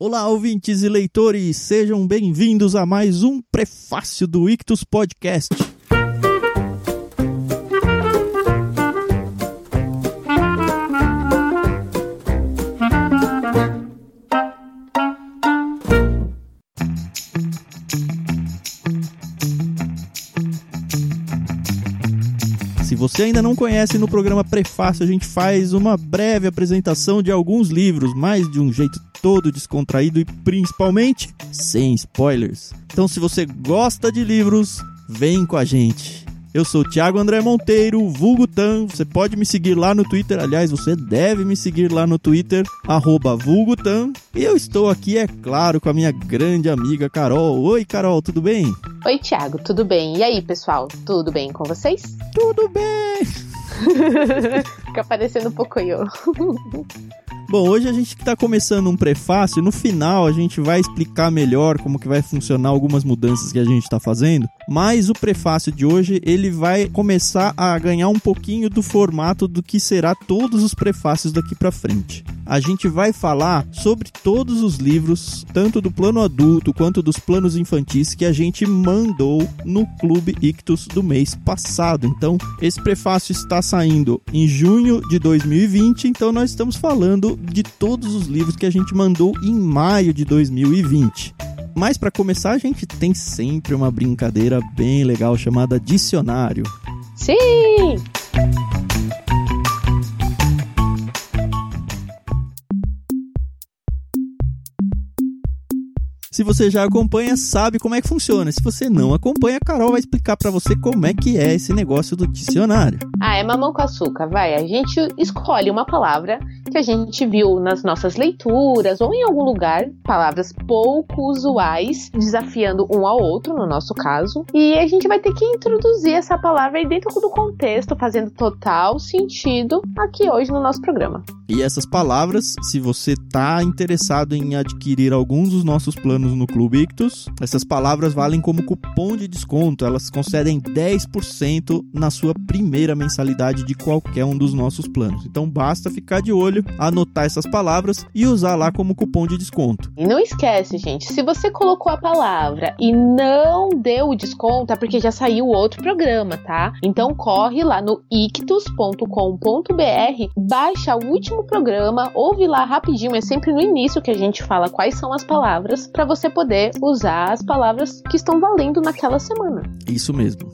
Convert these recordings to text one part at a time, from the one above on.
Olá, ouvintes e leitores, sejam bem-vindos a mais um prefácio do Ictus Podcast. Se ainda não conhece, no programa Prefácio a gente faz uma breve apresentação de alguns livros, mas de um jeito todo descontraído e principalmente sem spoilers. Então, se você gosta de livros, vem com a gente. Eu sou o Thiago André Monteiro, vulgo Tan. Você pode me seguir lá no Twitter. Aliás, você deve me seguir lá no Twitter, arroba vulgotan. E eu estou aqui, é claro, com a minha grande amiga Carol. Oi, Carol, tudo bem? Oi, Thiago, tudo bem? E aí, pessoal, tudo bem com vocês? Tudo bem! Fica parecendo um pouco eu. Bom, hoje a gente está começando um prefácio. No final a gente vai explicar melhor como que vai funcionar algumas mudanças que a gente está fazendo. Mas o prefácio de hoje ele vai começar a ganhar um pouquinho do formato do que será todos os prefácios daqui para frente. A gente vai falar sobre todos os livros, tanto do plano adulto quanto dos planos infantis que a gente mandou no Clube Ictus do mês passado. Então, esse prefácio está saindo em junho de 2020, então nós estamos falando de todos os livros que a gente mandou em maio de 2020. Mas para começar, a gente tem sempre uma brincadeira bem legal chamada dicionário. Sim! Se você já acompanha, sabe como é que funciona. Se você não acompanha, a Carol vai explicar para você como é que é esse negócio do dicionário. Ah, é mamão com açúcar, vai. A gente escolhe uma palavra que a gente viu nas nossas leituras ou em algum lugar, palavras pouco usuais, desafiando um ao outro, no nosso caso, e a gente vai ter que introduzir essa palavra aí dentro do contexto, fazendo total sentido aqui hoje no nosso programa. E essas palavras, se você tá interessado em adquirir alguns dos nossos planos no Clube Ictus, essas palavras valem como cupom de desconto. Elas concedem 10% na sua primeira mensalidade de qualquer um dos nossos planos. Então basta ficar de olho, anotar essas palavras e usar lá como cupom de desconto. E não esquece, gente, se você colocou a palavra e não deu o desconto, é porque já saiu outro programa, tá? Então corre lá no ictus.com.br, baixa o último programa, ouve lá rapidinho, é sempre no início que a gente fala quais são as palavras para você poder usar as palavras que estão valendo naquela semana. Isso mesmo.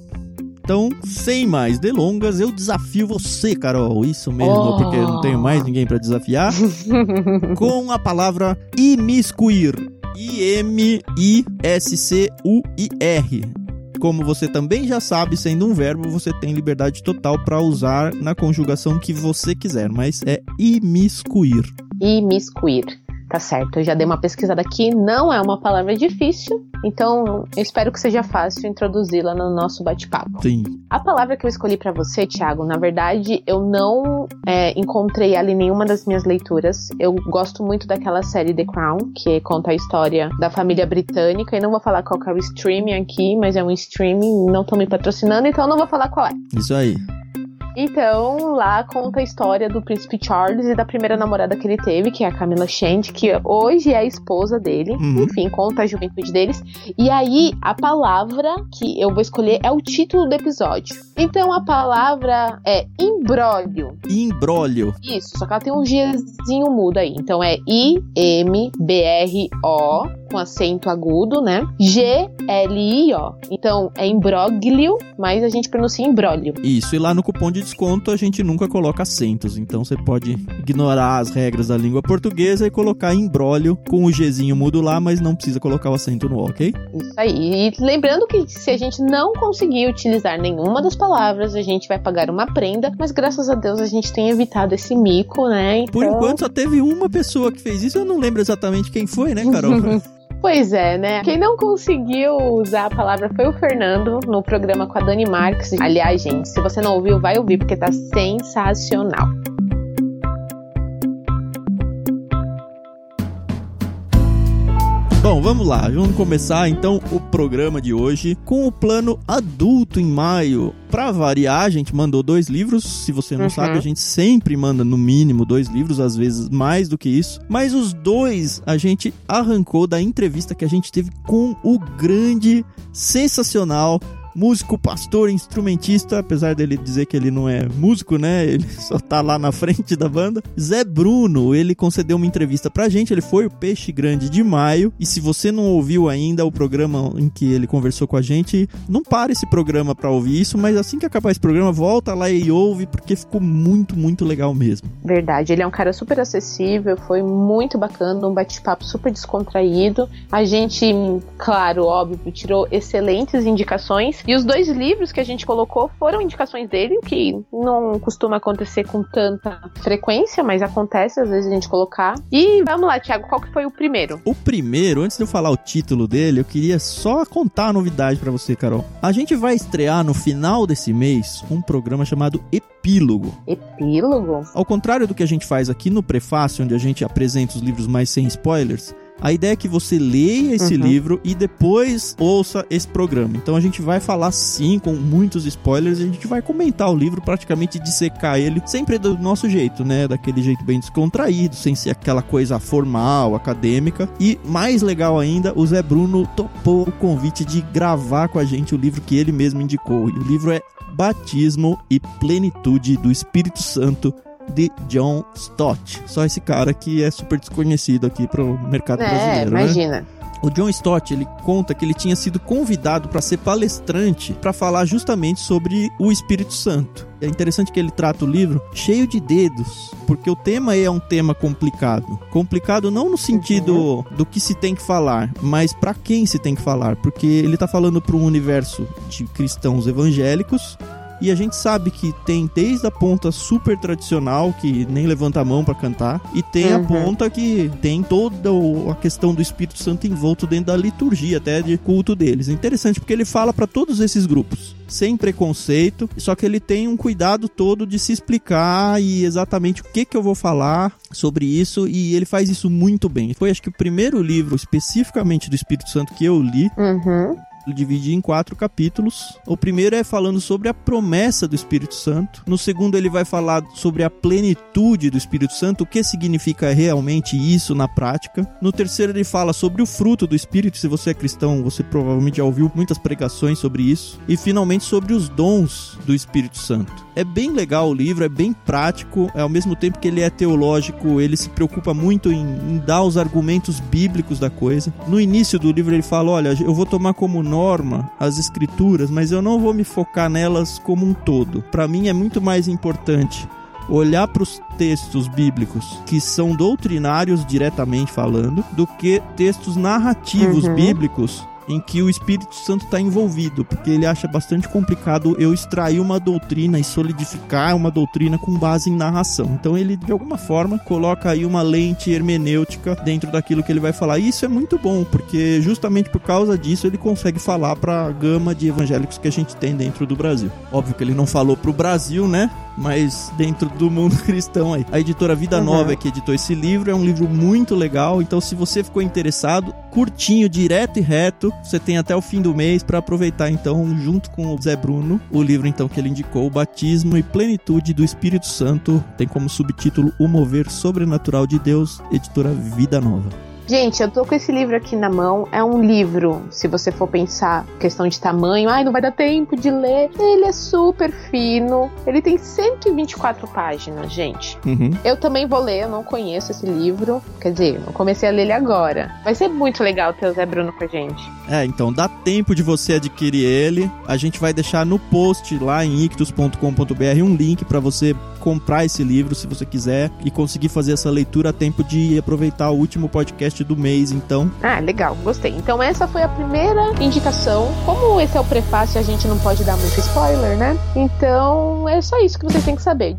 Então, sem mais delongas, eu desafio você, Carol. Isso mesmo, Oh. porque eu não tenho mais ninguém para desafiar. com a palavra imiscuir. I-M-I-S-C-U-I-R. Como você também já sabe, sendo um verbo, você tem liberdade total para usar na conjugação que você quiser, mas é imiscuir. Imiscuir. Tá certo, eu já dei uma pesquisada aqui, não é uma palavra difícil, então eu espero que seja fácil introduzi-la no nosso bate-papo. Sim. A palavra que eu escolhi pra você, Thiago, na verdade, eu não é, encontrei ela em nenhuma das minhas leituras. Eu gosto muito daquela série The Crown, que conta a história da família britânica, e não vou falar qual é o streaming aqui, mas é um streaming, não estão me patrocinando, então eu não vou falar qual é. Isso aí. Então, lá conta a história do príncipe Charles e da primeira namorada que ele teve, que é a Camila Shand, que hoje é a esposa dele. Uhum. Enfim, conta a juventude deles. E aí, a palavra que eu vou escolher é o título do episódio. Então, a palavra é imbróglio. Imbróglio. Isso, só que ela tem um Gzinho mudo aí. Então, é I-M-B-R-O, com acento agudo, né? G-L-I-O. Então, é imbróglio, mas a gente pronuncia imbróglio. Isso, e lá no cupom de desconto a gente nunca coloca acentos, então você pode ignorar as regras da língua portuguesa e colocar embrólio com o Gzinho mudo lá, mas não precisa colocar o acento no O, ok? Isso aí. E lembrando que se a gente não conseguir utilizar nenhuma das palavras, a gente vai pagar uma prenda, mas graças a Deus a gente tem evitado esse mico, né? Então... Por enquanto só teve uma pessoa que fez isso, eu não lembro exatamente quem foi, né, Carol? Pois é, né? Quem não conseguiu usar a palavra foi o Fernando no programa com a Dani Marques. Aliás, gente, se você não ouviu, vai ouvir porque tá sensacional. Bom, vamos lá, vamos começar então o programa de hoje com o plano adulto em maio. Pra variar, a gente mandou dois livros. Se você não Uhum. sabe, a gente sempre manda no mínimo dois livros, às vezes mais do que isso. Mas os dois a gente arrancou da entrevista que a gente teve com o grande, sensacional músico, pastor, instrumentista, apesar dele dizer que ele não é músico, né? Ele só tá lá na frente da banda. Zé Bruno, ele concedeu uma entrevista pra gente, ele foi o Peixe Grande de maio. E se você não ouviu ainda o programa em que ele conversou com a gente, não para esse programa pra ouvir isso, mas assim que acabar esse programa, volta lá e ouve, porque ficou muito, muito legal mesmo. Verdade, ele é um cara super acessível, foi muito bacana, um bate-papo super descontraído. A gente, claro, óbvio, tirou excelentes indicações. E os dois livros que a gente colocou foram indicações dele, que não costuma acontecer com tanta frequência, mas acontece às vezes a gente colocar. E vamos lá, Thiago, qual que foi o primeiro? O primeiro, antes de eu falar o título dele, eu queria só contar a novidade pra você, Carol. A gente vai estrear no final desse mês um programa chamado Epílogo. Epílogo? Ao contrário do que a gente faz aqui no prefácio, onde a gente apresenta os livros mais sem spoilers, a ideia é que você leia esse Uhum. livro e depois ouça esse programa. Então a gente vai falar sim com muitos spoilers e a gente vai comentar o livro, praticamente dissecar ele, sempre do nosso jeito, né? Daquele jeito bem descontraído, sem ser aquela coisa formal, acadêmica. E mais legal ainda, o Zé Bruno topou o convite de gravar com a gente o livro que ele mesmo indicou. E o livro é Batismo e Plenitude do Espírito Santo de John Stott. Só esse cara que é super desconhecido aqui pro mercado É, brasileiro, né? imagina. O John Stott, ele conta que ele tinha sido convidado para ser palestrante para falar justamente sobre o Espírito Santo. É interessante que ele trata o livro cheio de dedos, porque o tema é um tema complicado. Complicado não no sentido do que se tem que falar, mas para quem se tem que falar, porque ele tá falando para um universo de cristãos evangélicos e a gente sabe que tem desde a ponta super tradicional, que nem levanta a mão pra cantar, e tem a Uhum. ponta que tem toda a questão do Espírito Santo envolto dentro da liturgia, até de culto deles. Interessante porque ele fala pra todos esses grupos, sem preconceito, só que ele tem um cuidado todo de se explicar e exatamente o que que eu vou falar sobre isso, e ele faz isso muito bem. Foi acho que o primeiro livro especificamente do Espírito Santo que eu li, Uhum. Divide em quatro capítulos. O primeiro é falando sobre a promessa do Espírito Santo. No segundo, ele vai falar sobre a plenitude do Espírito Santo, o que significa realmente isso na prática. No terceiro, ele fala sobre o fruto do Espírito. Se você é cristão, você provavelmente já ouviu muitas pregações sobre isso. E finalmente, sobre os dons do Espírito Santo. É bem legal o livro, é bem prático, ao mesmo tempo que ele é teológico, ele se preocupa muito em, em dar os argumentos bíblicos da coisa. No início do livro ele fala: Olha, eu vou tomar como norma as escrituras, mas eu não vou me focar nelas como um todo. Para mim é muito mais importante olhar para os textos bíblicos que são doutrinários diretamente falando, do que textos narrativos Uhum. bíblicos em que o Espírito Santo está envolvido, porque ele acha bastante complicado eu extrair uma doutrina e solidificar uma doutrina com base em narração. Então ele de alguma forma coloca aí uma lente hermenêutica dentro daquilo que ele vai falar. E isso é muito bom, porque justamente por causa disso ele consegue falar para a gama de evangélicos que a gente tem dentro do Brasil. Óbvio que ele não falou pro Brasil, né? Mas dentro do mundo cristão aí. A editora Vida Uhum. Nova é que editou esse livro, é um livro muito legal. Então, se você ficou interessado, curtinho, direto e reto, você tem até o fim do mês para aproveitar então, junto com o Zé Bruno, o livro então que ele indicou, o Batismo e Plenitude do Espírito Santo, tem como subtítulo O Mover Sobrenatural de Deus, editora Vida Nova. Gente, eu tô com esse livro aqui na mão. É um livro, se você for pensar questão de tamanho, ai, não vai dar tempo de ler. Ele é super fino. Ele tem 124 páginas, gente. Uhum. Eu também vou ler, eu não conheço esse livro. Quer dizer, eu comecei a ler ele agora. Vai ser muito legal ter o Zé Bruno com a gente. É, então dá tempo de você adquirir ele. A gente vai deixar no post lá em ictus.com.br um link para você comprar esse livro se você quiser e conseguir fazer essa leitura a tempo de aproveitar o último podcast do mês, então. Ah, legal, gostei. Então essa foi a primeira indicação. Como esse é o prefácio, a gente não pode dar muito spoiler, né? Então é só isso que vocês têm que saber.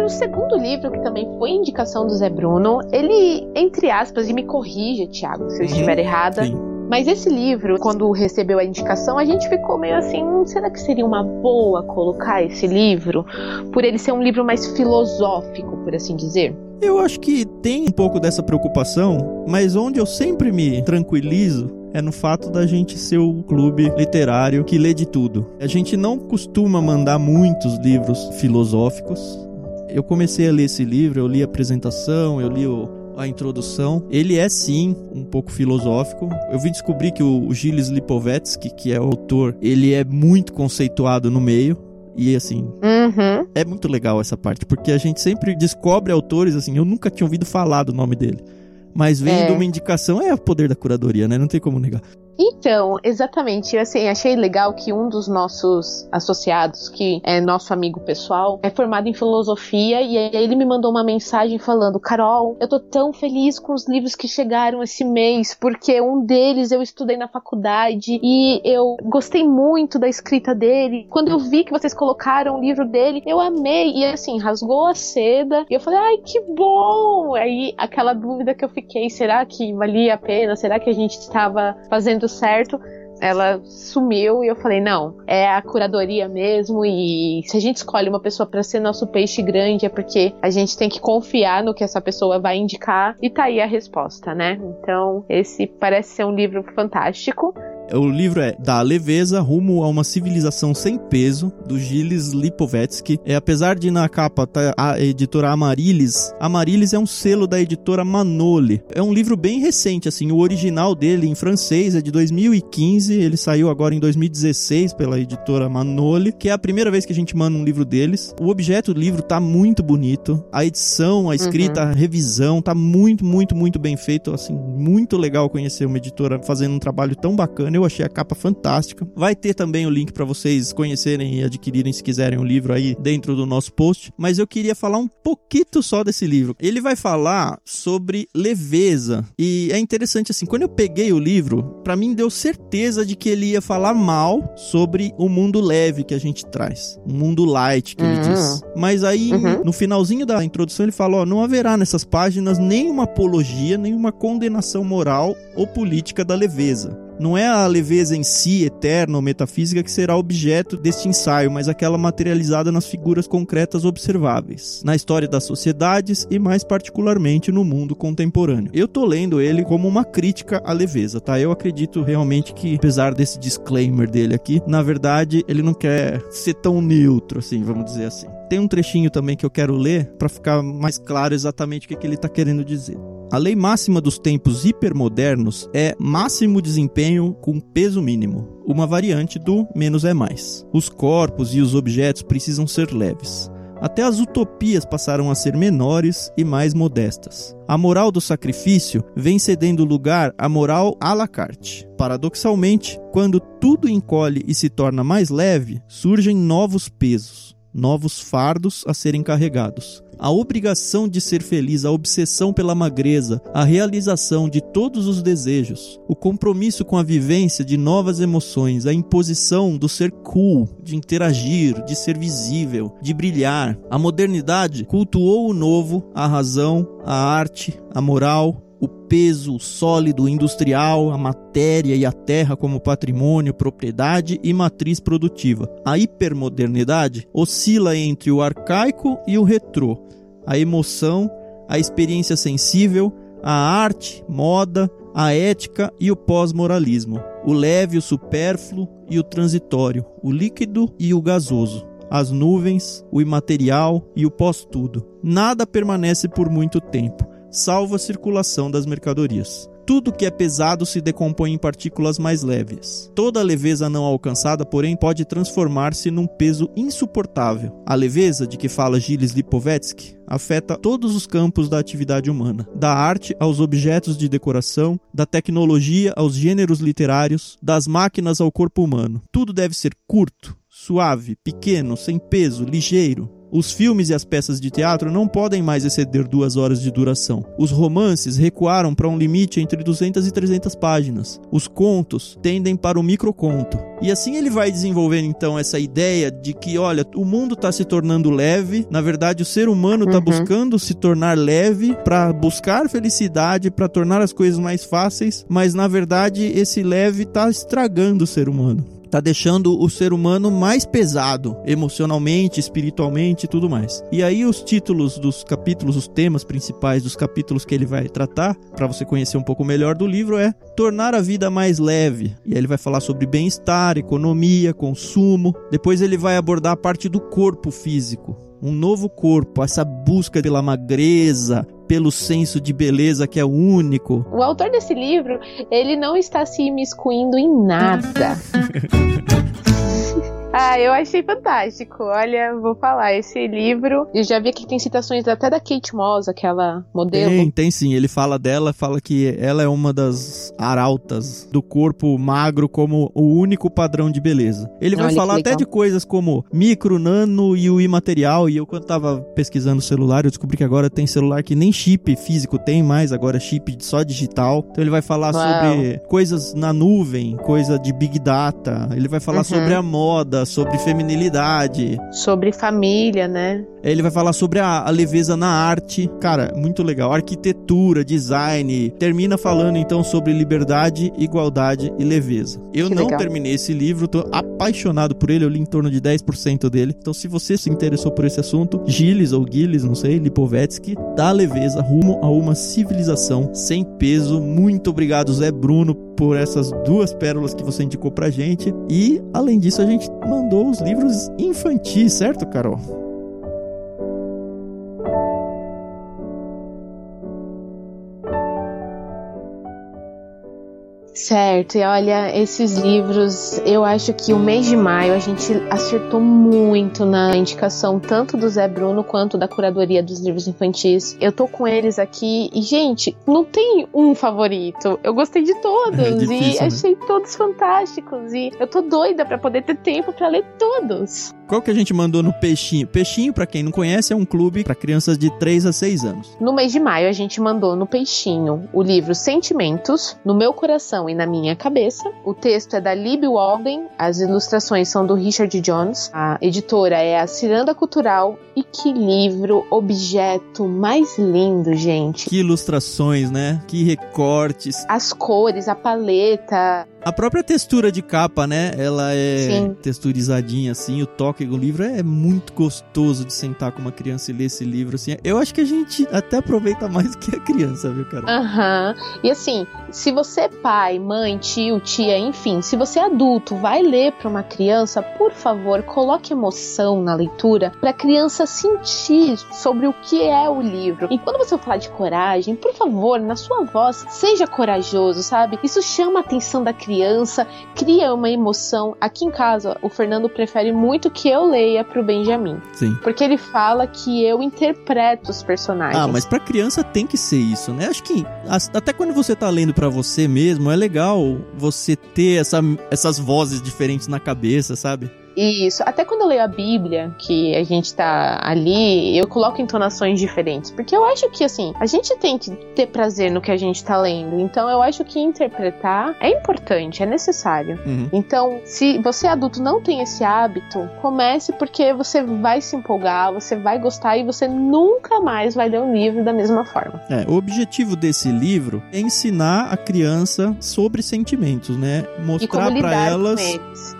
Agora, o segundo livro, que também foi indicação do Zé Bruno, ele, entre aspas, e me corrija, Thiago, se eu Uhum. estiver errada, Sim. Mas esse livro, quando recebeu a indicação, a gente ficou meio assim: hum, será que seria uma boa colocar esse livro? Por ele ser um livro mais filosófico, por assim dizer. Eu acho que tem um pouco dessa preocupação, mas onde eu sempre me tranquilizo é no fato da gente ser o clube literário que lê de tudo. A gente não costuma mandar muitos livros filosóficos. Eu comecei a ler esse livro, eu li a apresentação, eu li o, a introdução. Ele é sim um pouco filosófico. Eu vim descobrir que o Gilles Lipovetsky, que é o autor, ele é muito conceituado no meio. E assim, uhum. é muito legal essa parte, porque a gente sempre descobre autores, assim, eu nunca tinha ouvido falar do nome dele. Mas vendo é. uma indicação é o poder da curadoria, né? Não tem como negar. Então, exatamente. Assim, achei legal que um dos nossos associados, que é nosso amigo pessoal, é formado em filosofia e aí ele me mandou uma mensagem falando: Carol, eu tô tão feliz com os livros que chegaram esse mês, porque um deles eu estudei na faculdade e eu gostei muito da escrita dele. Quando eu vi que vocês colocaram o livro dele, eu amei e assim, rasgou a seda. E eu falei: ai, que bom! Aí aquela dúvida que eu fiquei: será que valia a pena? Será que a gente estava fazendo certo, ela sumiu e eu falei: não, é a curadoria mesmo. E se a gente escolhe uma pessoa para ser nosso peixe grande, é porque a gente tem que confiar no que essa pessoa vai indicar. E tá aí a resposta, né? Então, esse parece ser um livro fantástico. O livro é Da Leveza Rumo a uma Civilização Sem Peso, do Gilles Lipovetsky. É, apesar de na capa tá a editora Amarilis, Amarilis é um selo da editora Manoli. É um livro bem recente, assim, o original dele em francês é de 2015, ele saiu agora em 2016 pela editora Manoli, que é a primeira vez que a gente manda um livro deles. O objeto do livro tá muito bonito, a edição, a escrita, uhum. a revisão tá muito, muito, muito bem feito, assim, muito legal conhecer uma editora fazendo um trabalho tão bacana. Eu achei a capa fantástica. Vai ter também o link para vocês conhecerem e adquirirem se quiserem o livro aí dentro do nosso post. Mas eu queria falar um pouquinho só desse livro. Ele vai falar sobre leveza e é interessante assim. Quando eu peguei o livro, para mim deu certeza de que ele ia falar mal sobre o mundo leve que a gente traz, o mundo light que uhum. ele diz. Mas aí uhum. no finalzinho da introdução ele fala: ó, não haverá nessas páginas nenhuma apologia, nenhuma condenação moral ou política da leveza. Não é a leveza em si, eterna ou metafísica, que será objeto deste ensaio, mas aquela materializada nas figuras concretas observáveis, na história das sociedades e mais particularmente no mundo contemporâneo. Eu tô lendo ele como uma crítica à leveza, tá? Eu acredito realmente que, apesar desse disclaimer dele aqui, na verdade ele não quer ser tão neutro, assim, vamos dizer assim. Tem um trechinho também que eu quero ler para ficar mais claro exatamente o que, que ele está querendo dizer. A lei máxima dos tempos hipermodernos é máximo desempenho com peso mínimo, uma variante do menos é mais. Os corpos e os objetos precisam ser leves. Até as utopias passaram a ser menores e mais modestas. A moral do sacrifício vem cedendo lugar à moral à la carte. Paradoxalmente, quando tudo encolhe e se torna mais leve, surgem novos pesos, novos fardos a serem carregados a obrigação de ser feliz, a obsessão pela magreza, a realização de todos os desejos, o compromisso com a vivência de novas emoções, a imposição do ser cool, de interagir, de ser visível, de brilhar. A modernidade cultuou o novo, a razão, a arte, a moral, o peso sólido industrial, a matéria e a terra como patrimônio, propriedade e matriz produtiva. A hipermodernidade oscila entre o arcaico e o retrô, a emoção, a experiência sensível, a arte, moda, a ética e o pós-moralismo, o leve, o supérfluo e o transitório, o líquido e o gasoso, as nuvens, o imaterial e o pós-tudo. Nada permanece por muito tempo salvo a circulação das mercadorias. Tudo que é pesado se decompõe em partículas mais leves. Toda leveza não alcançada, porém, pode transformar-se num peso insuportável. A leveza de que fala Gilles Lipovetsky afeta todos os campos da atividade humana, da arte aos objetos de decoração, da tecnologia aos gêneros literários, das máquinas ao corpo humano. Tudo deve ser curto, suave, pequeno, sem peso, ligeiro, Os filmes e as peças de teatro não podem mais exceder duas horas de duração. Os romances recuaram para um limite entre 200 e 300 páginas. Os contos tendem para o microconto. E assim ele vai desenvolvendo então essa ideia de que, olha, o mundo está se tornando leve. Na verdade, o ser humano está uhum. buscando se tornar leve para buscar felicidade, para tornar as coisas mais fáceis. Mas na verdade, esse leve está estragando o ser humano tá deixando o ser humano mais pesado, emocionalmente, espiritualmente e tudo mais. E aí os títulos dos capítulos, os temas principais dos capítulos que ele vai tratar, para você conhecer um pouco melhor do livro é tornar a vida mais leve. E aí ele vai falar sobre bem-estar, economia, consumo. Depois ele vai abordar a parte do corpo físico, um novo corpo, essa busca pela magreza, pelo senso de beleza que é único. O autor desse livro, ele não está se imiscuindo em nada. Ah, eu achei fantástico. Olha, vou falar, esse livro. Eu já vi que tem citações até da Kate Moss, aquela modelo. Tem, tem sim. Ele fala dela, fala que ela é uma das arautas do corpo magro como o único padrão de beleza. Ele vai Olha falar até de coisas como micro, nano e o imaterial. E eu, quando tava pesquisando o celular, eu descobri que agora tem celular que nem chip físico tem mais, agora é chip só digital. Então ele vai falar Uau. sobre coisas na nuvem, coisa de big data. Ele vai falar uhum. sobre a moda sobre feminilidade. Sobre família, né? Ele vai falar sobre a, a, leveza na arte. Cara, muito legal. Arquitetura, design. Termina falando então sobre liberdade, igualdade e leveza. Eu que não legal. terminei esse livro, tô apaixonado por ele. Eu li em torno de 10% dele. Então, se você se interessou por esse assunto, Gilles ou Gilles, não sei, Lipovetsky, dá leveza rumo a uma civilização sem peso. Muito obrigado, Zé Bruno, por essas duas pérolas que você indicou pra gente. E, além disso, a gente mandou os livros infantis, certo, Carol? Certo, e olha, esses livros, eu acho que o mês de maio a gente acertou muito na indicação tanto do Zé Bruno quanto da curadoria dos livros infantis. Eu tô com eles aqui e, gente, não tem um favorito. Eu gostei de todos é difícil, e né? achei todos fantásticos e eu tô doida para poder ter tempo para ler todos. Qual que a gente mandou no Peixinho? Peixinho, para quem não conhece, é um clube para crianças de 3 a 6 anos. No mês de maio, a gente mandou no Peixinho o livro Sentimentos, No Meu Coração e na Minha Cabeça. O texto é da Lib Walden, as ilustrações são do Richard Jones, a editora é a Ciranda Cultural. E que livro, objeto mais lindo, gente. Que ilustrações, né? Que recortes. As cores, a paleta. A própria textura de capa, né? Ela é Sim. texturizadinha assim, o toque do livro é muito gostoso de sentar com uma criança e ler esse livro assim. Eu acho que a gente até aproveita mais do que a criança, viu, cara? Aham. Uhum. E assim, se você é pai, mãe, tio, tia, enfim, se você é adulto, vai ler para uma criança, por favor, coloque emoção na leitura para a criança sentir sobre o que é o livro. E quando você falar de coragem, por favor, na sua voz, seja corajoso, sabe? Isso chama a atenção da criança cria uma emoção. Aqui em casa, o Fernando prefere muito que eu leia pro Benjamin. Sim. Porque ele fala que eu interpreto os personagens. Ah, mas pra criança tem que ser isso, né? Acho que até quando você tá lendo para você mesmo, é legal você ter essa, essas vozes diferentes na cabeça, sabe? Isso. Até quando eu leio a Bíblia, que a gente tá ali, eu coloco entonações diferentes. Porque eu acho que, assim, a gente tem que ter prazer no que a gente tá lendo. Então eu acho que interpretar é importante, é necessário. Uhum. Então, se você adulto não tem esse hábito, comece porque você vai se empolgar, você vai gostar e você nunca mais vai ler um livro da mesma forma. É, o objetivo desse livro é ensinar a criança sobre sentimentos, né? Mostrar para elas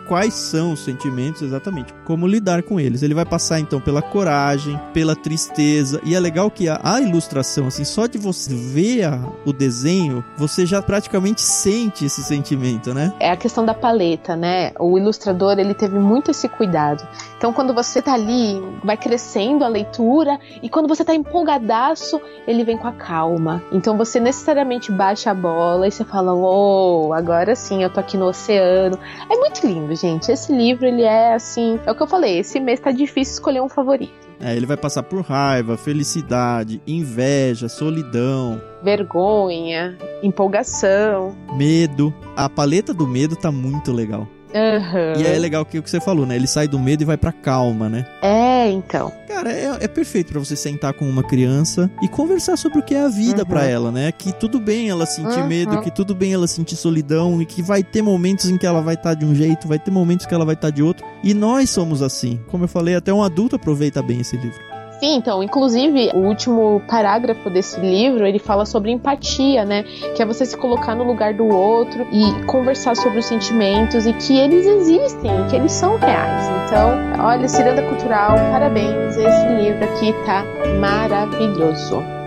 quais são os sentimentos exatamente, como lidar com eles. Ele vai passar então pela coragem, pela tristeza, e é legal que a, a ilustração, assim, só de você ver a, o desenho, você já praticamente sente esse sentimento, né? É a questão da paleta, né? O ilustrador, ele teve muito esse cuidado. Então, quando você tá ali, vai crescendo a leitura, e quando você tá empolgadaço, ele vem com a calma. Então, você necessariamente baixa a bola e você fala: Oh, agora sim, eu tô aqui no oceano. É muito lindo, gente. Esse livro, ele é assim. É o que eu falei, esse mês tá difícil escolher um favorito. É, ele vai passar por raiva, felicidade, inveja, solidão, vergonha, empolgação, medo. A paleta do medo tá muito legal. Uhum. E é legal que o que você falou, né? Ele sai do medo e vai pra calma, né? É, então. Cara, é, é perfeito para você sentar com uma criança e conversar sobre o que é a vida uhum. para ela, né? Que tudo bem ela sentir uhum. medo, que tudo bem ela sentir solidão e que vai ter momentos em que ela vai estar tá de um jeito, vai ter momentos que ela vai estar tá de outro. E nós somos assim. Como eu falei, até um adulto aproveita bem esse livro. Sim, então, inclusive, o último parágrafo desse livro, ele fala sobre empatia, né? Que é você se colocar no lugar do outro e conversar sobre os sentimentos e que eles existem, que eles são reais. Então, olha, Ciranda Cultural, parabéns, esse livro aqui tá maravilhoso.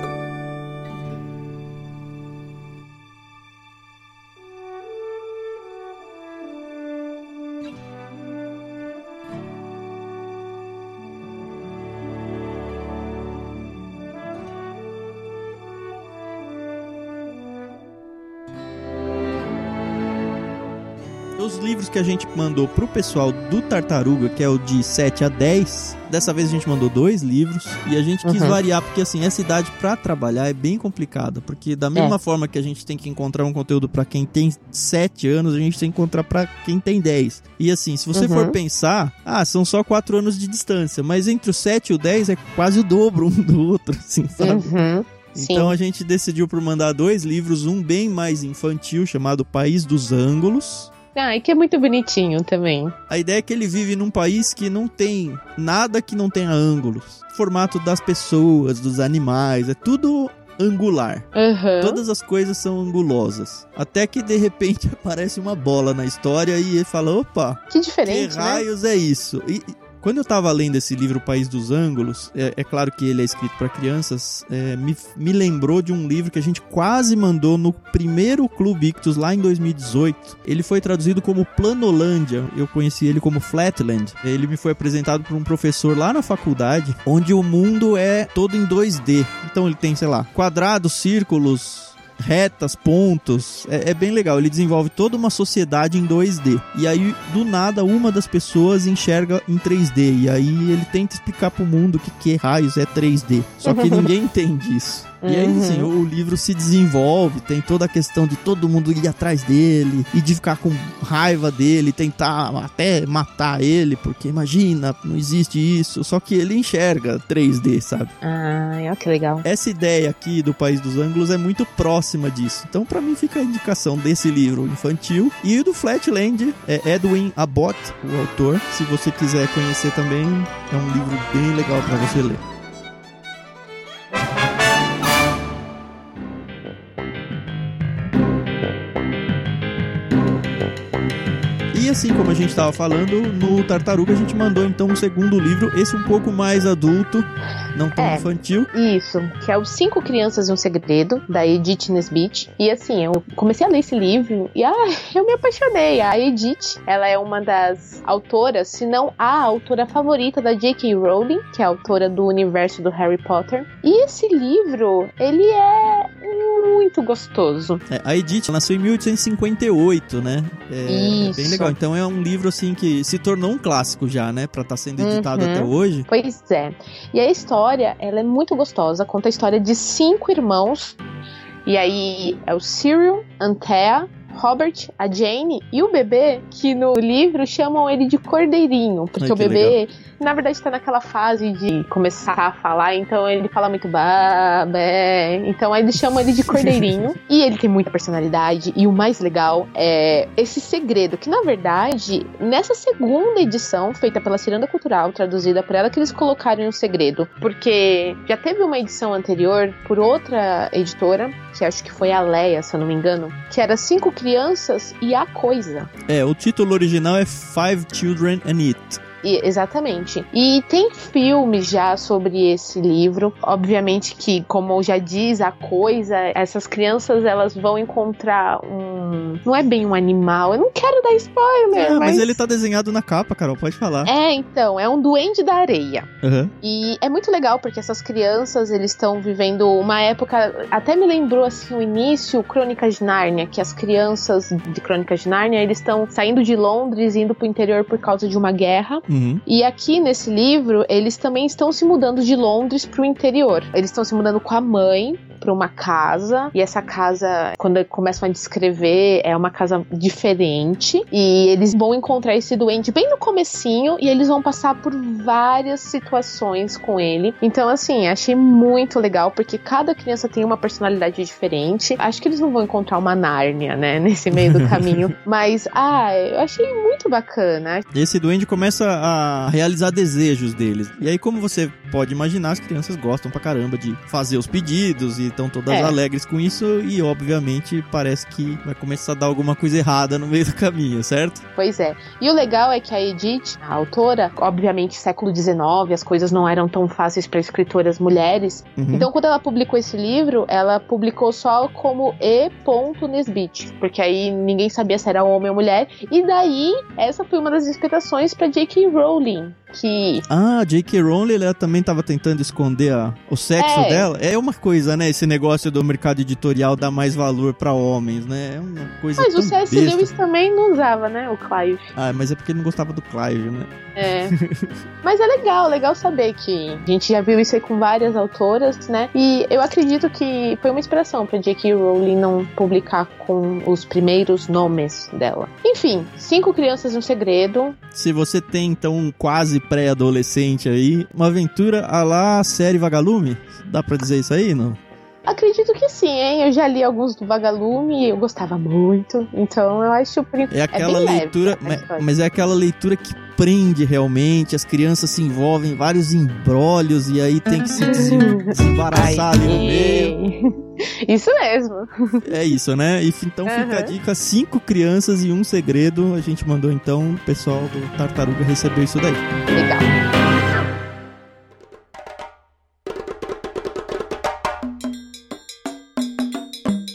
Livros que a gente mandou pro pessoal do Tartaruga, que é o de 7 a 10, dessa vez a gente mandou dois livros e a gente quis uhum. variar, porque assim, essa idade para trabalhar é bem complicada, porque da mesma é. forma que a gente tem que encontrar um conteúdo para quem tem 7 anos, a gente tem que encontrar para quem tem 10. E assim, se você uhum. for pensar, ah, são só 4 anos de distância, mas entre o 7 e o 10 é quase o dobro um do outro, assim, sabe? Uhum. Então Sim. a gente decidiu por mandar dois livros, um bem mais infantil chamado País dos Ângulos ah, e que é muito bonitinho também. A ideia é que ele vive num país que não tem nada que não tenha ângulos. O formato das pessoas, dos animais, é tudo angular. Uhum. Todas as coisas são angulosas. Até que de repente aparece uma bola na história e ele fala: opa, que diferente. Que né? raios né? é isso? E, quando eu tava lendo esse livro, O País dos Ângulos, é, é claro que ele é escrito para crianças, é, me, me lembrou de um livro que a gente quase mandou no primeiro Clube Ictus lá em 2018. Ele foi traduzido como Planolândia, eu conheci ele como Flatland. Ele me foi apresentado por um professor lá na faculdade, onde o mundo é todo em 2D. Então ele tem, sei lá, quadrados, círculos, retas, pontos. É, é, bem legal. Ele desenvolve toda uma sociedade em 2D. E aí, do nada, uma das pessoas enxerga em 3D. E aí ele tenta explicar pro mundo que que raios é 3D. Só que ninguém entende isso. E aí, assim, uhum. o livro se desenvolve, tem toda a questão de todo mundo ir atrás dele e de ficar com raiva dele, tentar até matar ele, porque imagina, não existe isso. Só que ele enxerga 3D, sabe? Ah, ó, que legal. Essa ideia aqui do País dos Ângulos é muito próxima disso. Então, para mim, fica a indicação desse livro infantil e do Flatland, é Edwin Abbott, o autor. Se você quiser conhecer também, é um livro bem legal para você ler. Assim como a gente estava falando, no Tartaruga a gente mandou então um segundo livro, esse um pouco mais adulto, não tão é, infantil. Isso, que é Os Cinco Crianças e um Segredo, da Edith Nesbit. E assim, eu comecei a ler esse livro e ah, eu me apaixonei. A Edith, ela é uma das autoras, se não a autora favorita da J.K. Rowling, que é a autora do universo do Harry Potter. E esse livro, ele é muito gostoso. É, a Edith nasceu em 1858, né? É, Isso. é bem legal. Então é um livro assim que se tornou um clássico já, né, para estar tá sendo editado uhum. até hoje. Pois é. E a história, ela é muito gostosa, conta a história de cinco irmãos. E aí é o Cyril, Antea, Robert, a Jane e o bebê, que no livro chamam ele de Cordeirinho, porque Ai, o bebê legal na verdade está naquela fase de começar a falar, então ele fala muito babé. Então eles chamam ele de Cordeirinho. e ele tem muita personalidade. E o mais legal é esse segredo, que na verdade, nessa segunda edição, feita pela Ciranda Cultural, traduzida por ela, que eles colocaram o um segredo. Porque já teve uma edição anterior por outra editora, que acho que foi a Leia, se eu não me engano, que era Cinco Crianças e a Coisa. É, o título original é Five Children and It. Exatamente. E tem filmes já sobre esse livro. Obviamente que, como já diz a coisa, essas crianças elas vão encontrar um. Não é bem um animal. Eu não quero dar spoiler. É, mas... mas ele tá desenhado na capa, Carol. Pode falar. É, então. É um duende da areia. Uhum. E é muito legal porque essas crianças eles estão vivendo uma época. Até me lembrou assim o início Crônicas de Nárnia, que as crianças de Crônicas de Nárnia eles estão saindo de Londres indo pro interior por causa de uma guerra. Uhum. E aqui nesse livro, eles também estão se mudando de Londres para o interior. Eles estão se mudando com a mãe para uma casa e essa casa, quando começam a descrever, é uma casa diferente e eles vão encontrar esse doente bem no comecinho e eles vão passar por várias situações com ele. Então, assim, achei muito legal porque cada criança tem uma personalidade diferente. Acho que eles não vão encontrar uma Nárnia, né, nesse meio do caminho, mas ah, eu achei muito bacana. Esse duende começa a realizar desejos deles. E aí, como você pode imaginar, as crianças gostam pra caramba de fazer os pedidos e estão todas é. alegres com isso e obviamente parece que vai começar a dar alguma coisa errada no meio do caminho, certo? Pois é. E o legal é que a Edith, a autora, obviamente século XIX, as coisas não eram tão fáceis para escritoras mulheres. Uhum. Então, quando ela publicou esse livro, ela publicou só como E. Nesbit, porque aí ninguém sabia se era homem ou mulher. E daí, essa foi uma das inspirações para J.K. Rowling, que. Ah, J.K. Rowling ela também estava tentando esconder a, o sexo é. dela. É uma coisa, né? Esse negócio do mercado editorial dar mais valor para homens, né? É uma coisa. Mas o C.S. Lewis também não usava, né? O Clive. Ah, mas é porque ele não gostava do Clive, né? É. mas é legal, legal saber que a gente já viu isso aí com várias autoras, né? E eu acredito que foi uma inspiração para J.K. Rowling não publicar com os primeiros nomes dela. Enfim, Cinco Crianças no Segredo. Se você tem, então, um quase pré-adolescente aí, uma aventura a lá série Vagalume? Dá pra dizer isso aí, não? Acredito que sim, hein? Eu já li alguns do Vagalume e eu gostava muito. Então eu acho É aquela é leitura, leve, mas, mas, é aquela leitura que prende realmente, as crianças se envolvem em vários embrólios e aí tem que se desembaraçar ali no meio. Isso mesmo. É isso, né? Então uhum. fica a dica: cinco crianças e um segredo. A gente mandou então, o pessoal do Tartaruga recebeu isso daí. Legal.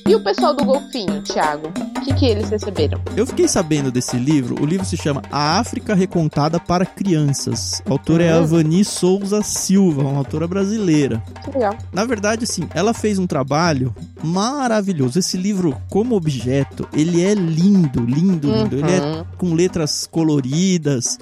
E o pessoal do Golfinho, Thiago? O que, que eles receberam? Eu fiquei sabendo desse livro. O livro se chama A África Recontada para Crianças. A autora uhum. é a Vani Souza Silva, uma autora brasileira. Que legal. Na verdade, assim, ela fez um trabalho maravilhoso. Esse livro, como objeto, ele é lindo, lindo, lindo. Uhum. Ele é uhum. com letras coloridas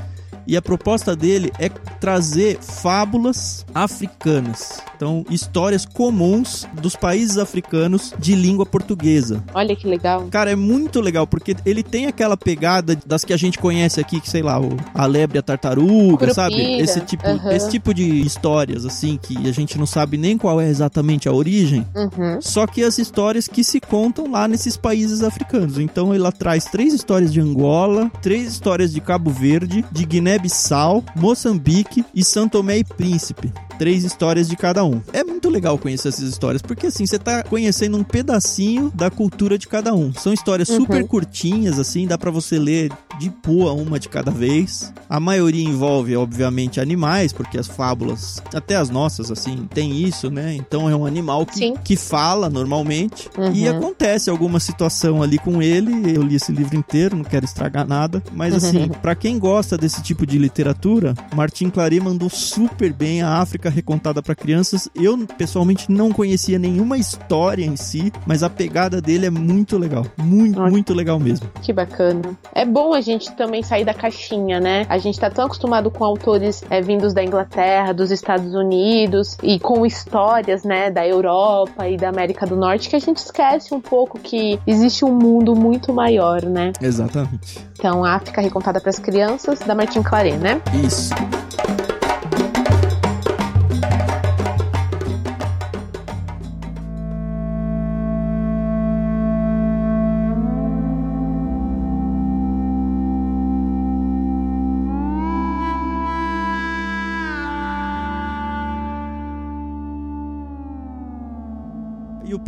e a proposta dele é trazer fábulas africanas. Então, histórias comuns dos países africanos de língua portuguesa. Olha que legal. Cara, é muito legal, porque ele tem aquela pegada das que a gente conhece aqui, que sei lá, o, a lebre, a tartaruga, Curupira. sabe? Esse tipo, uhum. esse tipo de histórias, assim, que a gente não sabe nem qual é exatamente a origem. Uhum. Só que as histórias que se contam lá nesses países africanos. Então, ela traz três histórias de Angola, três histórias de Cabo Verde, de Guiné-Bissau, Moçambique e São Tomé e Príncipe três histórias de cada um. É muito legal conhecer essas histórias, porque assim, você tá conhecendo um pedacinho da cultura de cada um. São histórias uhum. super curtinhas, assim, dá para você ler de boa uma de cada vez. A maioria envolve, obviamente, animais, porque as fábulas, até as nossas, assim, tem isso, né? Então é um animal que, que fala normalmente. Uhum. E acontece alguma situação ali com ele. Eu li esse livro inteiro, não quero estragar nada. Mas assim, uhum. para quem gosta desse tipo de literatura, Martin Clary mandou super bem a África recontada para crianças. Eu, pessoalmente, não conhecia nenhuma história em si, mas a pegada dele é muito legal. Muito, Nossa. muito legal mesmo. Que bacana. É bom a gente também sair da caixinha, né? A gente tá tão acostumado com autores é, vindos da Inglaterra, dos Estados Unidos e com histórias, né, da Europa e da América do Norte que a gente esquece um pouco que existe um mundo muito maior, né? Exatamente. Então, África recontada para as crianças da Martin Claret, né? Isso.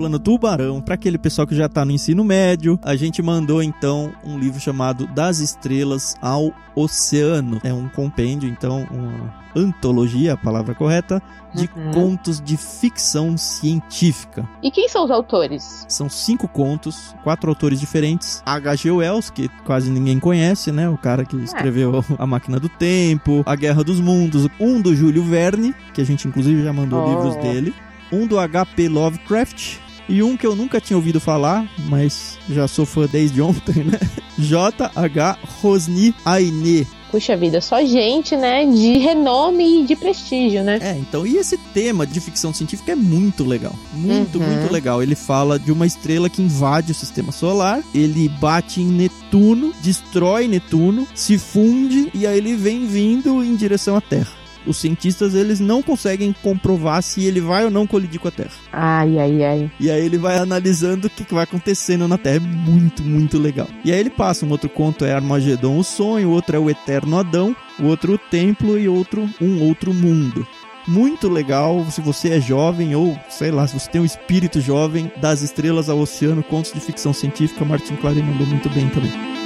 Plano Tubarão, para aquele pessoal que já está no ensino médio, a gente mandou então um livro chamado Das Estrelas ao Oceano. É um compêndio, então, uma antologia, a palavra correta, de uhum. contos de ficção científica. E quem são os autores? São cinco contos, quatro autores diferentes. H.G. Wells, que quase ninguém conhece, né? O cara que escreveu é. A Máquina do Tempo, A Guerra dos Mundos. Um do Júlio Verne, que a gente inclusive já mandou oh. livros dele. Um do H.P. Lovecraft, E um que eu nunca tinha ouvido falar, mas já sou fã desde ontem, né? J.H. Rosni Aine. Puxa vida, só gente, né, de renome e de prestígio, né? É, então, e esse tema de ficção científica é muito legal. Muito, Uhum. muito legal. Ele fala de uma estrela que invade o sistema solar, ele bate em Netuno, destrói Netuno, se funde e aí ele vem vindo em direção à Terra. Os cientistas, eles não conseguem comprovar se ele vai ou não colidir com a Terra. Ai, ai, ai. E aí ele vai analisando o que, que vai acontecendo na Terra. É muito, muito legal. E aí ele passa, um outro conto é Armagedon, o sonho, outro é o Eterno Adão, o outro o Templo e outro um outro mundo. Muito legal, se você é jovem ou, sei lá, se você tem um espírito jovem, das estrelas ao oceano, contos de ficção científica, Martin Clary mandou muito bem também.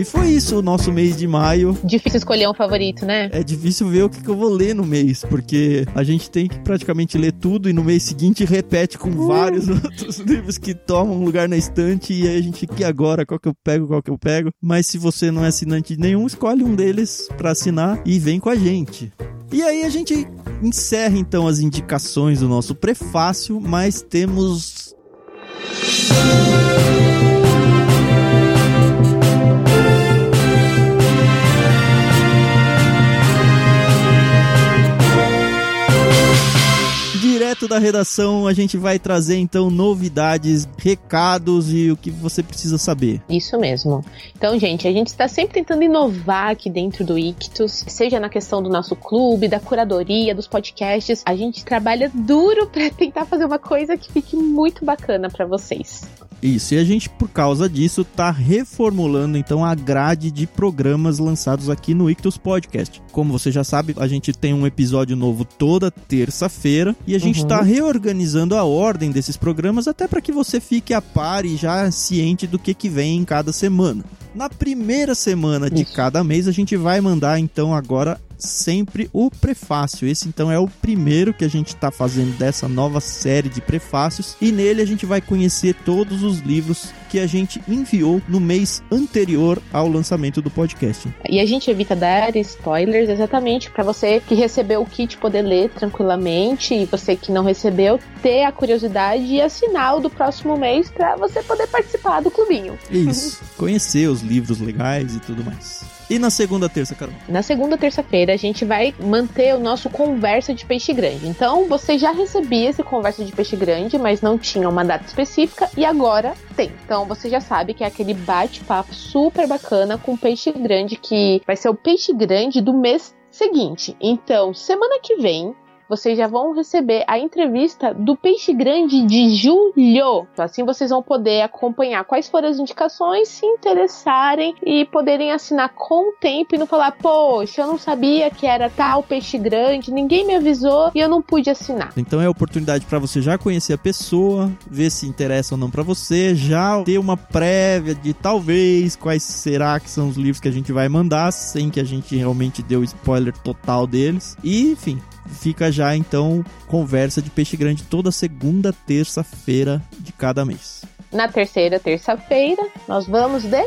E foi isso o nosso mês de maio. Difícil escolher um favorito, né? É difícil ver o que, que eu vou ler no mês, porque a gente tem que praticamente ler tudo e no mês seguinte repete com vários outros livros que tomam lugar na estante e aí a gente fica e agora, qual que eu pego, qual que eu pego. Mas se você não é assinante de nenhum, escolhe um deles pra assinar e vem com a gente. E aí a gente encerra então as indicações do nosso prefácio, mas temos Direto da redação, a gente vai trazer então novidades, recados e o que você precisa saber. Isso mesmo. Então, gente, a gente está sempre tentando inovar aqui dentro do Ictus, seja na questão do nosso clube, da curadoria, dos podcasts. A gente trabalha duro para tentar fazer uma coisa que fique muito bacana para vocês. Isso, e a gente, por causa disso, tá reformulando então a grade de programas lançados aqui no Ictus Podcast. Como você já sabe, a gente tem um episódio novo toda terça-feira e a gente Uhum. tá reorganizando a ordem desses programas até para que você fique a par e já ciente do que, que vem em cada semana. Na primeira semana de Isso. cada mês, a gente vai mandar então agora sempre o prefácio. Esse então é o primeiro que a gente está fazendo dessa nova série de prefácios e nele a gente vai conhecer todos os livros que a gente enviou no mês anterior ao lançamento do podcast. E a gente evita dar spoilers exatamente para você que recebeu o kit poder ler tranquilamente e você que não recebeu ter a curiosidade e assinar o do próximo mês para você poder participar do clubinho. Isso, conhecer os livros legais e tudo mais. E na segunda terça, Carol? Na segunda terça-feira a gente vai manter o nosso conversa de peixe grande. Então você já recebia esse conversa de peixe grande, mas não tinha uma data específica e agora tem. Então você já sabe que é aquele bate-papo super bacana com peixe grande que vai ser o peixe grande do mês seguinte. Então, semana que vem vocês já vão receber a entrevista do Peixe Grande de julho. Assim vocês vão poder acompanhar quais foram as indicações, se interessarem e poderem assinar com o tempo e não falar, poxa, eu não sabia que era tal peixe grande, ninguém me avisou e eu não pude assinar. Então é a oportunidade para você já conhecer a pessoa, ver se interessa ou não para você, já ter uma prévia de talvez quais será que são os livros que a gente vai mandar, sem que a gente realmente dê o spoiler total deles. E, enfim, fica já então conversa de peixe grande toda segunda terça-feira de cada mês. Na terceira terça-feira, nós vamos de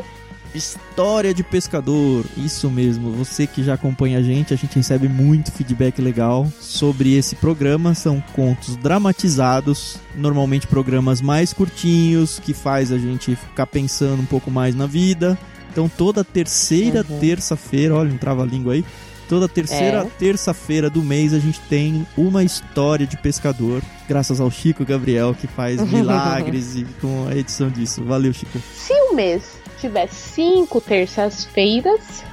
História de pescador, isso mesmo. Você que já acompanha a gente, a gente recebe muito feedback legal sobre esse programa. São contos dramatizados, normalmente programas mais curtinhos, que faz a gente ficar pensando um pouco mais na vida. Então toda terceira Uhum. terça-feira, olha, um trava-língua aí. Toda terceira É. terça-feira do mês a gente tem uma história de pescador, graças ao Chico Gabriel que faz milagres e com a edição disso. Valeu, Chico. Se o mês tiver cinco terças-feiras,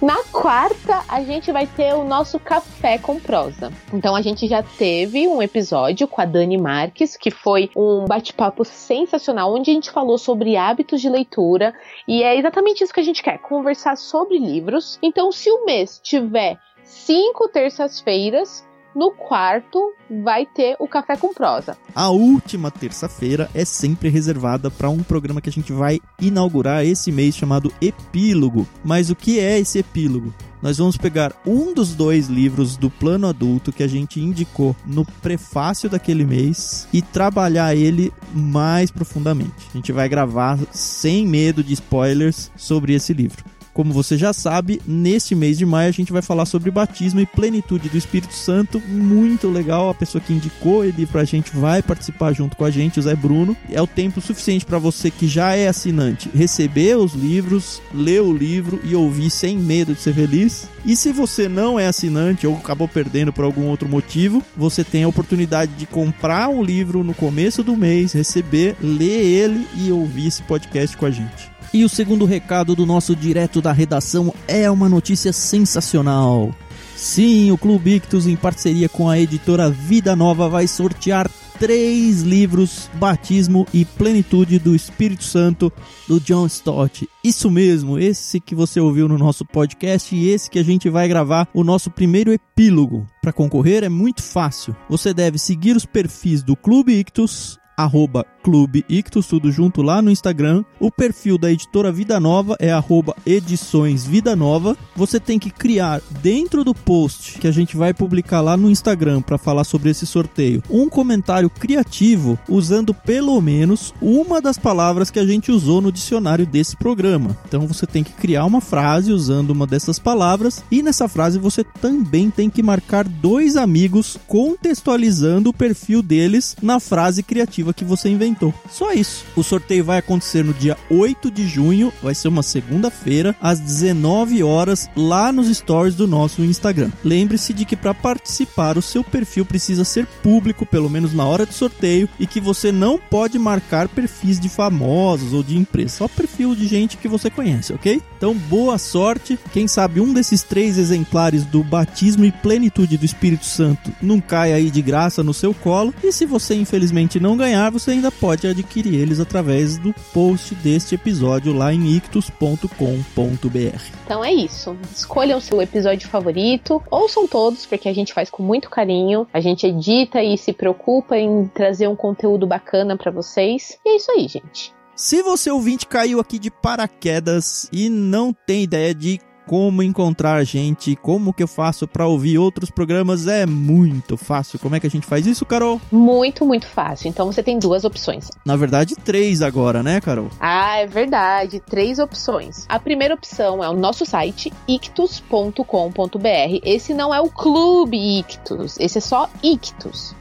na quarta a gente vai ter o nosso café com prosa. Então a gente já teve um episódio com a Dani Marques, que foi um bate-papo sensacional, onde a gente falou sobre hábitos de leitura. E é exatamente isso que a gente quer: conversar sobre livros. Então, se o mês tiver cinco terças-feiras, no quarto vai ter o Café com Prosa. A última terça-feira é sempre reservada para um programa que a gente vai inaugurar esse mês chamado Epílogo. Mas o que é esse epílogo? Nós vamos pegar um dos dois livros do plano adulto que a gente indicou no prefácio daquele mês e trabalhar ele mais profundamente. A gente vai gravar sem medo de spoilers sobre esse livro. Como você já sabe, neste mês de maio a gente vai falar sobre batismo e plenitude do Espírito Santo. Muito legal, a pessoa que indicou ele pra gente vai participar junto com a gente, o Zé Bruno. É o tempo suficiente para você que já é assinante receber os livros, ler o livro e ouvir sem medo de ser feliz. E se você não é assinante ou acabou perdendo por algum outro motivo, você tem a oportunidade de comprar um livro no começo do mês, receber, ler ele e ouvir esse podcast com a gente. E o segundo recado do nosso direto da redação é uma notícia sensacional. Sim, o Clube Ictus, em parceria com a editora Vida Nova, vai sortear três livros: Batismo e Plenitude do Espírito Santo, do John Stott. Isso mesmo, esse que você ouviu no nosso podcast e esse que a gente vai gravar o nosso primeiro epílogo. Para concorrer é muito fácil. Você deve seguir os perfis do Clube Ictus arroba Clube Ictus, tudo junto lá no Instagram. O perfil da editora Vida Nova é arroba Edições Vida Nova. Você tem que criar dentro do post que a gente vai publicar lá no Instagram para falar sobre esse sorteio um comentário criativo usando pelo menos uma das palavras que a gente usou no dicionário desse programa. Então você tem que criar uma frase usando uma dessas palavras e nessa frase você também tem que marcar dois amigos contextualizando o perfil deles na frase criativa que você inventou. Só isso. O sorteio vai acontecer no dia 8 de junho, vai ser uma segunda-feira, às 19 horas, lá nos stories do nosso Instagram. Lembre-se de que para participar, o seu perfil precisa ser público, pelo menos na hora do sorteio, e que você não pode marcar perfis de famosos ou de empresas, só perfil de gente que você conhece, ok? Então, boa sorte. Quem sabe um desses três exemplares do batismo e plenitude do Espírito Santo não cai aí de graça no seu colo. E se você infelizmente não ganhar, você ainda pode adquirir eles através do post deste episódio lá em ictus.com.br. Então é isso. Escolham seu episódio favorito, ouçam todos, porque a gente faz com muito carinho. A gente edita e se preocupa em trazer um conteúdo bacana para vocês. E é isso aí, gente. Se você ouvinte caiu aqui de paraquedas e não tem ideia de como encontrar a gente, como que eu faço para ouvir outros programas, é muito fácil. Como é que a gente faz isso, Carol? Muito, muito fácil. Então você tem duas opções. Na verdade, três agora, né, Carol? Ah, é verdade. Três opções. A primeira opção é o nosso site, ictus.com.br. Esse não é o Clube Ictus, esse é só Ictus.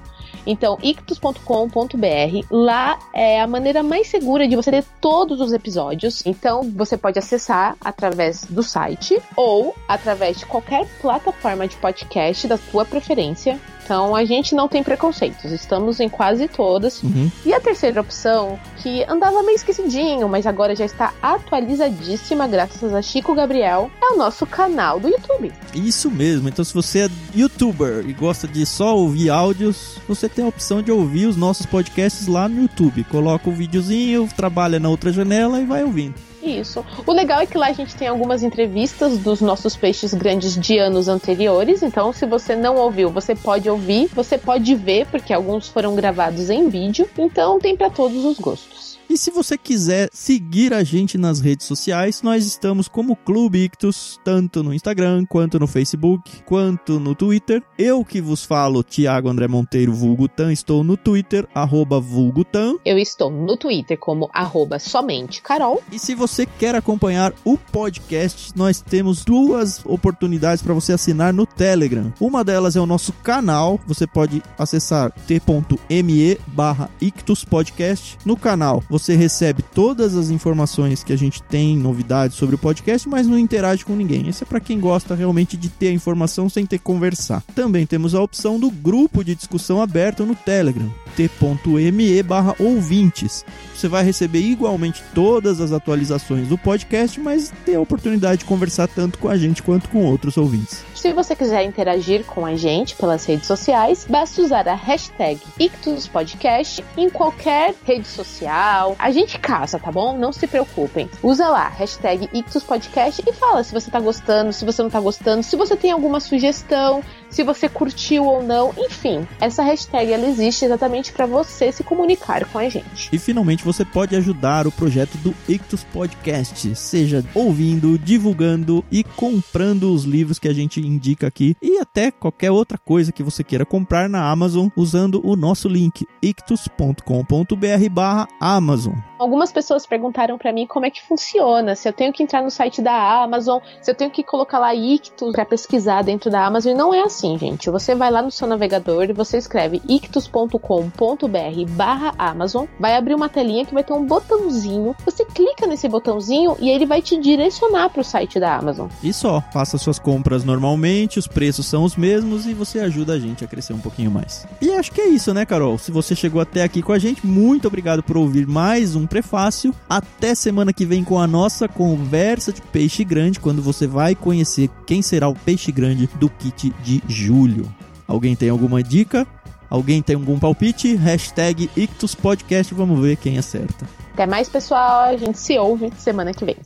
Então, ictus.com.br, lá é a maneira mais segura de você ter todos os episódios. Então, você pode acessar através do site ou através de qualquer plataforma de podcast da sua preferência. Então a gente não tem preconceitos, estamos em quase todas. Uhum. E a terceira opção, que andava meio esquecidinho, mas agora já está atualizadíssima, graças a Chico Gabriel, é o nosso canal do YouTube. Isso mesmo, então se você é youtuber e gosta de só ouvir áudios, você tem a opção de ouvir os nossos podcasts lá no YouTube. Coloca o um videozinho, trabalha na outra janela e vai ouvindo. Isso. O legal é que lá a gente tem algumas entrevistas dos nossos peixes grandes de anos anteriores. Então, se você não ouviu, você pode ouvir, você pode ver, porque alguns foram gravados em vídeo. Então, tem para todos os gostos. E se você quiser seguir a gente nas redes sociais, nós estamos como Clube Ictus, tanto no Instagram, quanto no Facebook, quanto no Twitter. Eu que vos falo, Tiago André Monteiro, Vulgutan, estou no Twitter, arroba Vulgutan. Eu estou no Twitter como arroba somente Carol. E se você quer acompanhar o podcast, nós temos duas oportunidades para você assinar no Telegram. Uma delas é o nosso canal, você pode acessar t.me barra Ictus Podcast. No canal, você você recebe todas as informações que a gente tem, novidades sobre o podcast, mas não interage com ninguém. Esse é para quem gosta realmente de ter a informação sem ter que conversar. Também temos a opção do grupo de discussão aberto no Telegram, t.me barra ouvintes. Você vai receber igualmente todas as atualizações do podcast, mas ter a oportunidade de conversar tanto com a gente quanto com outros ouvintes. Se você quiser interagir com a gente pelas redes sociais, basta usar a hashtag IctusPodcast em qualquer rede social. A gente caça, tá bom? Não se preocupem. Usa lá, hashtag IctusPodcast e fala se você tá gostando, se você não tá gostando, se você tem alguma sugestão, se você curtiu ou não, enfim. Essa hashtag ela existe exatamente para você se comunicar com a gente. E finalmente você pode ajudar o projeto do Ictus Podcast, seja ouvindo, divulgando e comprando os livros que a gente indica aqui e até qualquer outra coisa que você queira comprar na Amazon usando o nosso link ictus.com.br/amazon. Algumas pessoas perguntaram para mim como é que funciona, se eu tenho que entrar no site da Amazon, se eu tenho que colocar lá Ictus para pesquisar dentro da Amazon. E não é assim, gente. Você vai lá no seu navegador e você escreve ictus.com.br/amazon, vai abrir uma telinha que vai ter um botãozinho. Você clica nesse botãozinho e ele vai te direcionar para o site da Amazon. E só, faça suas compras normalmente, os preços são os mesmos e você ajuda a gente a crescer um pouquinho mais. E acho que é isso, né, Carol? Se você chegou até aqui com a gente, muito obrigado por ouvir mais um prefácio. Até semana que vem com a nossa conversa de peixe grande, quando você vai conhecer quem será o peixe grande do kit de julho. Alguém tem alguma dica? Alguém tem algum palpite? Hashtag Ictus Podcast, vamos ver quem acerta. Até mais, pessoal. A gente se ouve semana que vem.